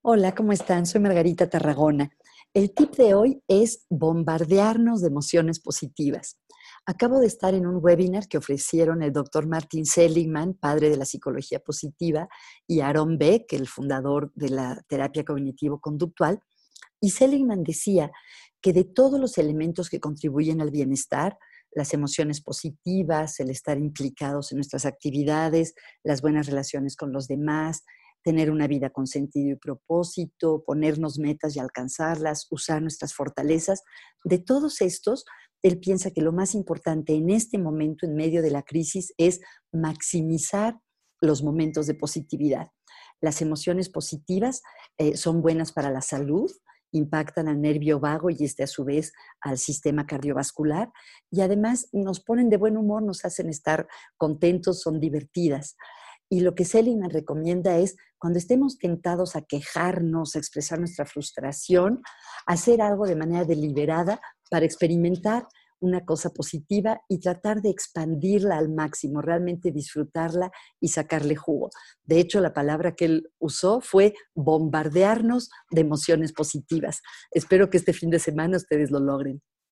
Hola, ¿cómo están? Soy Margarita Tarragona. El tip de hoy es bombardearnos de emociones positivas. Acabo de estar en un webinar que ofrecieron el doctor Martin Seligman, padre de la psicología positiva, y Aaron Beck, el fundador de la terapia cognitivo-conductual. Y Seligman decía que de todos los elementos que contribuyen al bienestar, las emociones positivas, el estar implicados en nuestras actividades, las buenas relaciones con los demás, tener una vida con sentido y propósito, ponernos metas y alcanzarlas, usar nuestras fortalezas. De todos estos, él piensa que lo más importante en este momento, en medio de la crisis, es maximizar los momentos de positividad. Las emociones positivas eh, son buenas para la salud, impactan al nervio vago y este a su vez al sistema cardiovascular y además nos ponen de buen humor, nos hacen estar contentos, son divertidas. Y lo que Seligman recomienda es, cuando estemos tentados a quejarnos, a expresar nuestra frustración, hacer algo de manera deliberada para experimentar una cosa positiva y tratar de expandirla al máximo, realmente disfrutarla y sacarle jugo. De hecho, la palabra que él usó fue bombardearnos de emociones positivas. Espero que este fin de semana ustedes lo logren.